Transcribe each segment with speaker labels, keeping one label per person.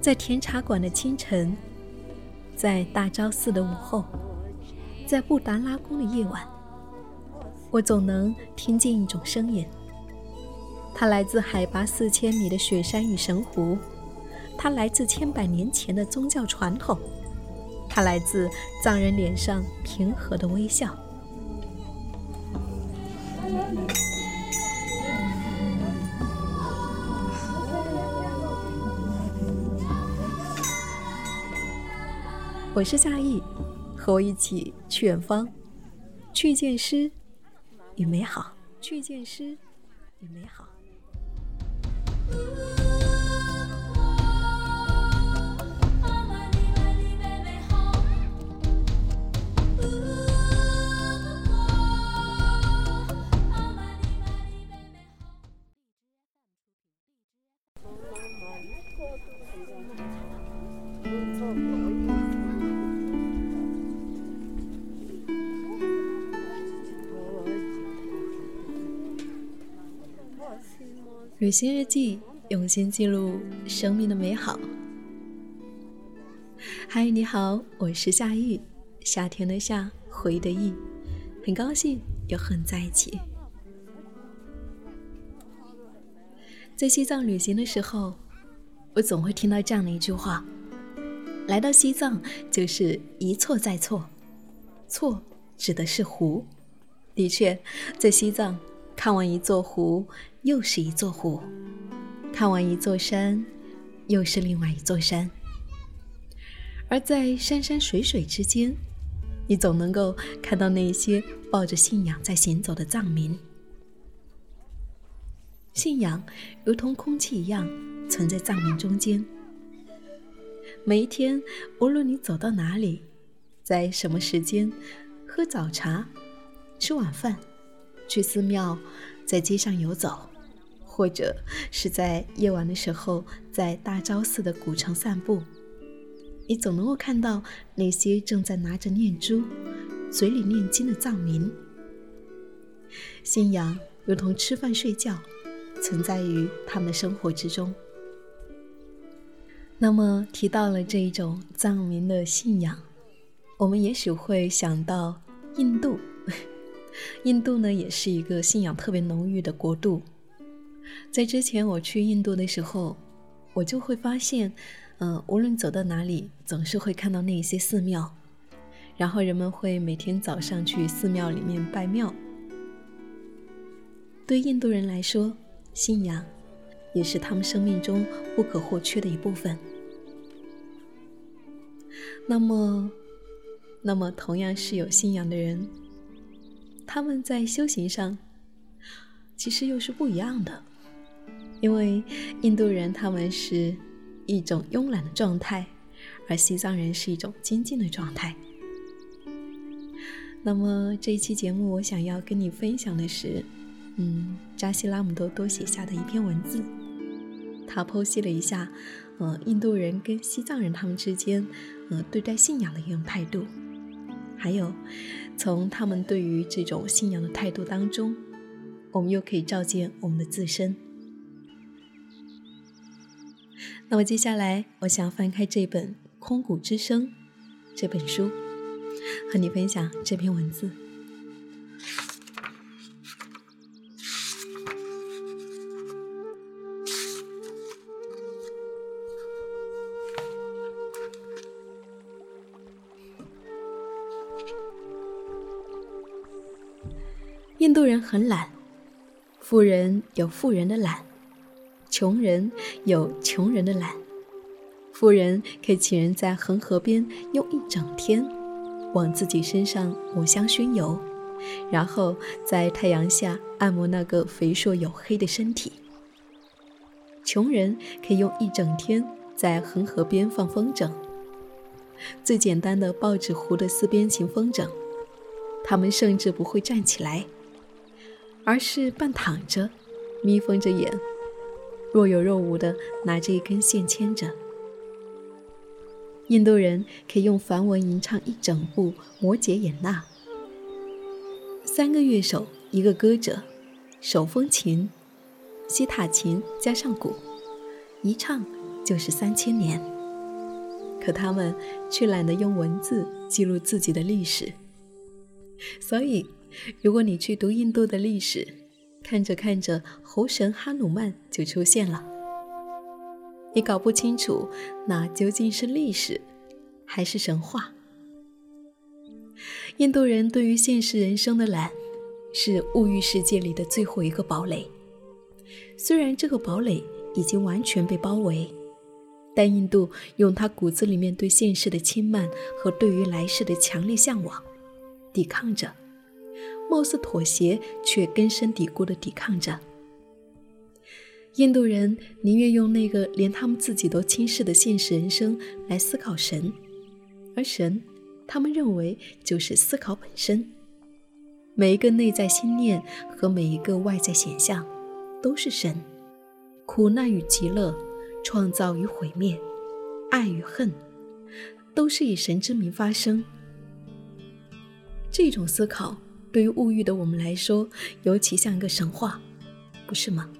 Speaker 1: 在甜茶馆的清晨，在大昭寺的午后，在布达拉宫的夜晚，我总能听见一种声音。它来自海拔四千米的雪山与神湖，它来自千百年前的宗教传统，它来自藏人脸上平和的微笑。我是夏意，和我一起去远方，去见诗与美好，去见诗与美好。旅行日记，用心记录生命的美好。嗨，你好，我是夏意，夏天的夏，回忆的意，很高兴又和你在一起。在西藏旅行的时候，我总会听到这样的一句话：来到西藏就是一错再错，错指的是湖。的确，在西藏。看完一座湖，又是一座湖；看完一座山，又是另外一座山。而在山山水水之间，你总能够看到那些抱着信仰在行走的藏民。信仰如同空气一样存在藏民中间。每一天，无论你走到哪里，在什么时间，喝早茶，吃晚饭。去寺庙，在街上游走，或者是在夜晚的时候，在大昭寺的古城散步，你总能够看到那些正在拿着念珠、嘴里念经的藏民。信仰如同吃饭睡觉，存在于他们的生活之中。那么提到了这一种藏民的信仰，我们也许会想到印度。印度呢，也是一个信仰特别浓郁的国度。在之前我去印度的时候，我就会发现，嗯，无论走到哪里，总是会看到那些寺庙，然后人们会每天早上去寺庙里面拜庙。对印度人来说，信仰也是他们生命中不可或缺的一部分。那么，那么同样是有信仰的人。他们在修行上，其实又是不一样的，因为印度人他们是一种慵懒的状态，而西藏人是一种精进的状态。那么这一期节目，我想要跟你分享的是，嗯，扎西拉姆多多写下的一篇文字，他剖析了一下，呃，印度人跟西藏人他们之间，呃，对待信仰的一种态度。还有，从他们对于这种信仰的态度当中，我们又可以照见我们的自身。那么接下来，我想翻开这本《空谷之声》这本书，和你分享这篇文字。印度人很懒，富人有富人的懒，穷人有穷人的懒。富人可以请人在恒河边用一整天，往自己身上抹香薰油，然后在太阳下按摩那个肥硕黝黑的身体。穷人可以用一整天在恒河边放风筝，最简单的报纸糊的四边形风筝，他们甚至不会站起来。而是半躺着，眯缝着眼，若有若无地拿着一根线牵着。印度人可以用梵文吟唱一整部《摩羯演纳》，三个乐手，一个歌者，手风琴，西塔琴加上鼓，一唱就是三千年。可他们却懒得用文字记录自己的历史。所以，如果你去读印度的历史，看着看着，猴神哈努曼就出现了。你搞不清楚，那究竟是历史，还是神话？印度人对于现实人生的懒，是物欲世界里的最后一个堡垒。虽然这个堡垒已经完全被包围，但印度用他骨子里面对现实的轻慢和对于来世的强烈向往，抵抗着，貌似妥协，却根深蒂固的抵抗着。印度人宁愿用那个连他们自己都轻视的现实人生来思考神，而神。他们认为，就是思考本身，每一个内在心念和每一个外在显象，都是神。苦难与极乐，创造与毁灭，爱与恨，都是以神之名发生。这种思考对于物欲的我们来说，尤其像一个神话，不是吗？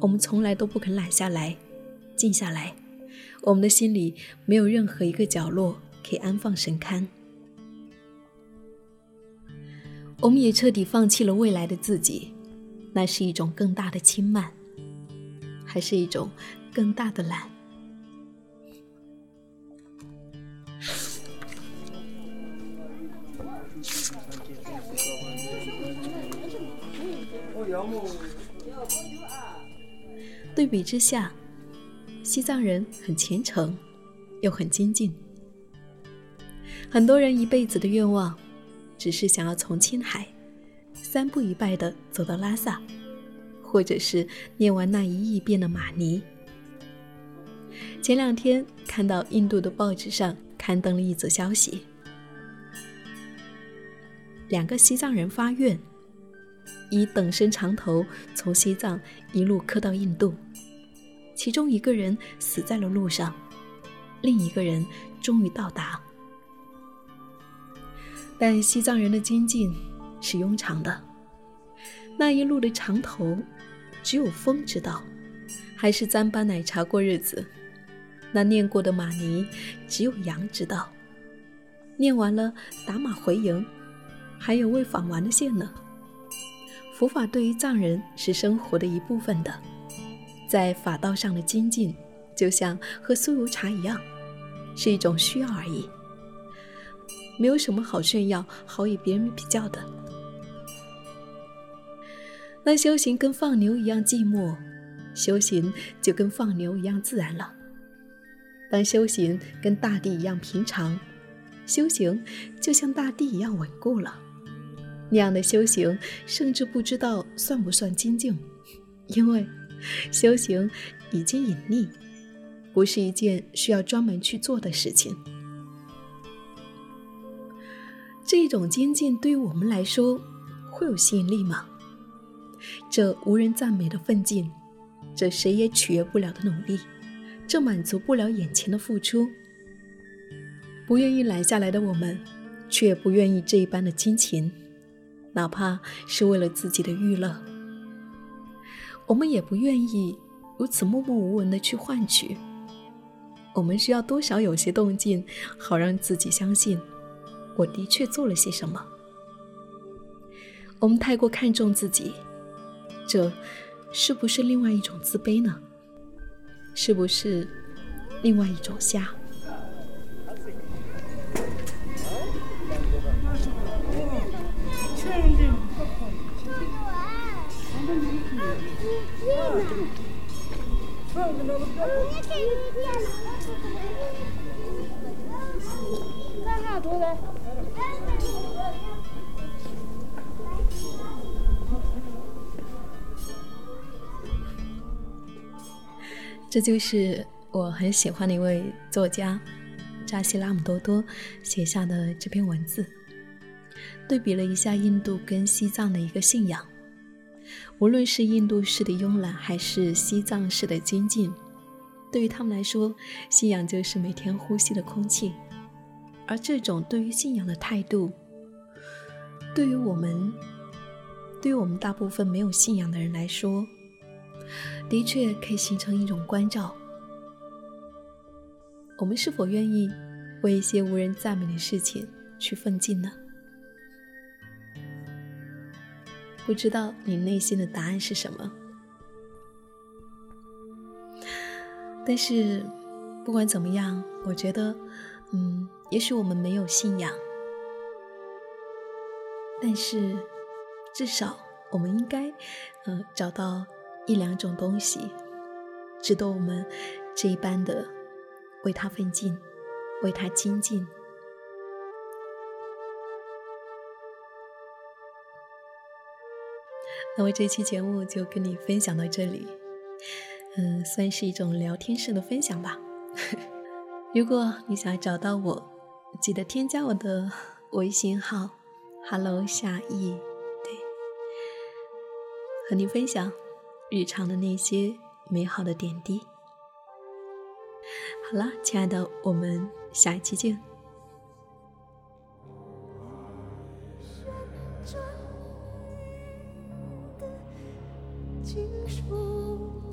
Speaker 1: 我们从来都不肯懒下来，静下来。我们的心里没有任何一个角落可以安放神龛，我们也彻底放弃了未来的自己，那是一种更大的轻慢，还是一种更大的懒？对比之下。西藏人很虔诚，又很精进。很多人一辈子的愿望，只是想要从青海三步一拜的走到拉萨，或者是念完那一亿遍的玛尼。前两天看到印度的报纸上刊登了一则消息：两个西藏人发愿，以等身长头从西藏一路磕到印度。其中一个人死在了路上，另一个人终于到达。但西藏人的精进是庸常的，那一路的长头，只有风知道，还是糌粑奶茶过日子。那念过的玛尼，只有羊知道。念完了打马回营，还有未纺完的线呢。佛法对于藏人是生活的一部分的。在法道上的精进，就像喝酥油茶一样，是一种需要而已，没有什么好炫耀、好与别人比较的。那修行跟放牛一样寂寞，修行就跟放牛一样自然了。当修行跟大地一样平常，修行就像大地一样稳固了。那样的修行，甚至不知道算不算精进，因为。修行已经隐匿，不是一件需要专门去做的事情。这种精进对于我们来说会有吸引力吗？这无人赞美的奋进，这谁也取悦不了的努力，这满足不了眼前的付出，不愿意揽下来的我们，却不愿意这一般的金钱，哪怕是为了自己的娱乐。我们也不愿意如此默默无闻的去换取，我们需要多少有些动静，好让自己相信我的确做了些什么。我们太过看重自己，这是不是另外一种自卑呢？是不是另外一种瞎？这就是我很喜欢的一位作家扎西拉姆多多写下的这篇文字，对比了一下印度跟西藏的一个信仰。无论是印度式的慵懒，还是西藏式的精进，对于他们来说，信仰就是每天呼吸的空气。而这种对于信仰的态度，对于我们对于我们大部分没有信仰的人来说，的确可以形成一种关照。我们是否愿意为一些无人赞美的事情去奋进呢？不知道你内心的答案是什么？但是，不管怎么样，我觉得，嗯，也许我们没有信仰，但是至少我们应该，呃，找到一两种东西，值得我们这一般的为他奋进，为他精进。那么这期节目就跟你分享到这里。嗯，算是一种聊天式的分享吧。如果你想找到我，记得添加我的微信号，Hello 夏意，对，和你分享日常的那些美好的点滴。好了，亲爱的，我们下一期见。情书。